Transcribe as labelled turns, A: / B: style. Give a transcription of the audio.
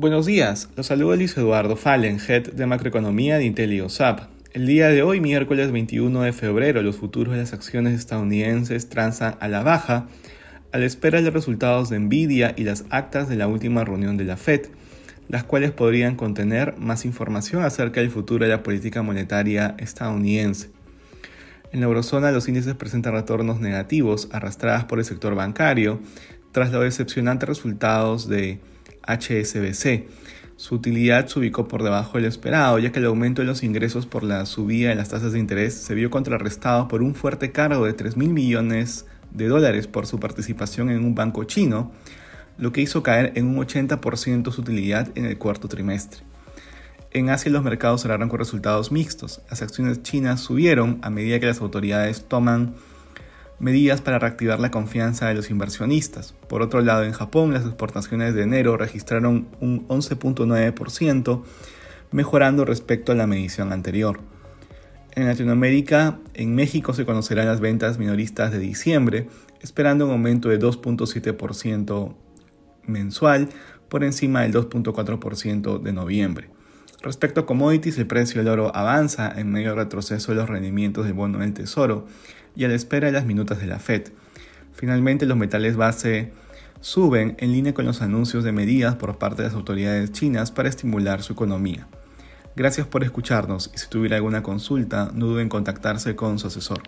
A: Buenos días, los saludo Luis Eduardo Fallen, Head de Macroeconomía de IntelioSAP. El día de hoy, miércoles 21 de febrero, los futuros de las acciones estadounidenses transan a la baja a la espera de los resultados de Nvidia y las actas de la última reunión de la Fed, las cuales podrían contener más información acerca del futuro de la política monetaria estadounidense. En la eurozona los índices presentan retornos negativos arrastradas por el sector bancario tras los decepcionantes resultados de HSBC. Su utilidad se ubicó por debajo del esperado, ya que el aumento de los ingresos por la subida de las tasas de interés se vio contrarrestado por un fuerte cargo de 3 mil millones de dólares por su participación en un banco chino, lo que hizo caer en un 80% su utilidad en el cuarto trimestre. En Asia los mercados cerraron con resultados mixtos. Las acciones chinas subieron a medida que las autoridades toman medidas para reactivar la confianza de los inversionistas. Por otro lado, en Japón las exportaciones de enero registraron un 11.9%, mejorando respecto a la medición anterior. En Latinoamérica, en México se conocerán las ventas minoristas de diciembre, esperando un aumento de 2.7% mensual por encima del 2.4% de noviembre. Respecto a commodities, el precio del oro avanza en medio del retroceso de los rendimientos del bono del Tesoro y a la espera de las minutas de la Fed. Finalmente, los metales base suben en línea con los anuncios de medidas por parte de las autoridades chinas para estimular su economía. Gracias por escucharnos y si tuviera alguna consulta, no duden en contactarse con su asesor.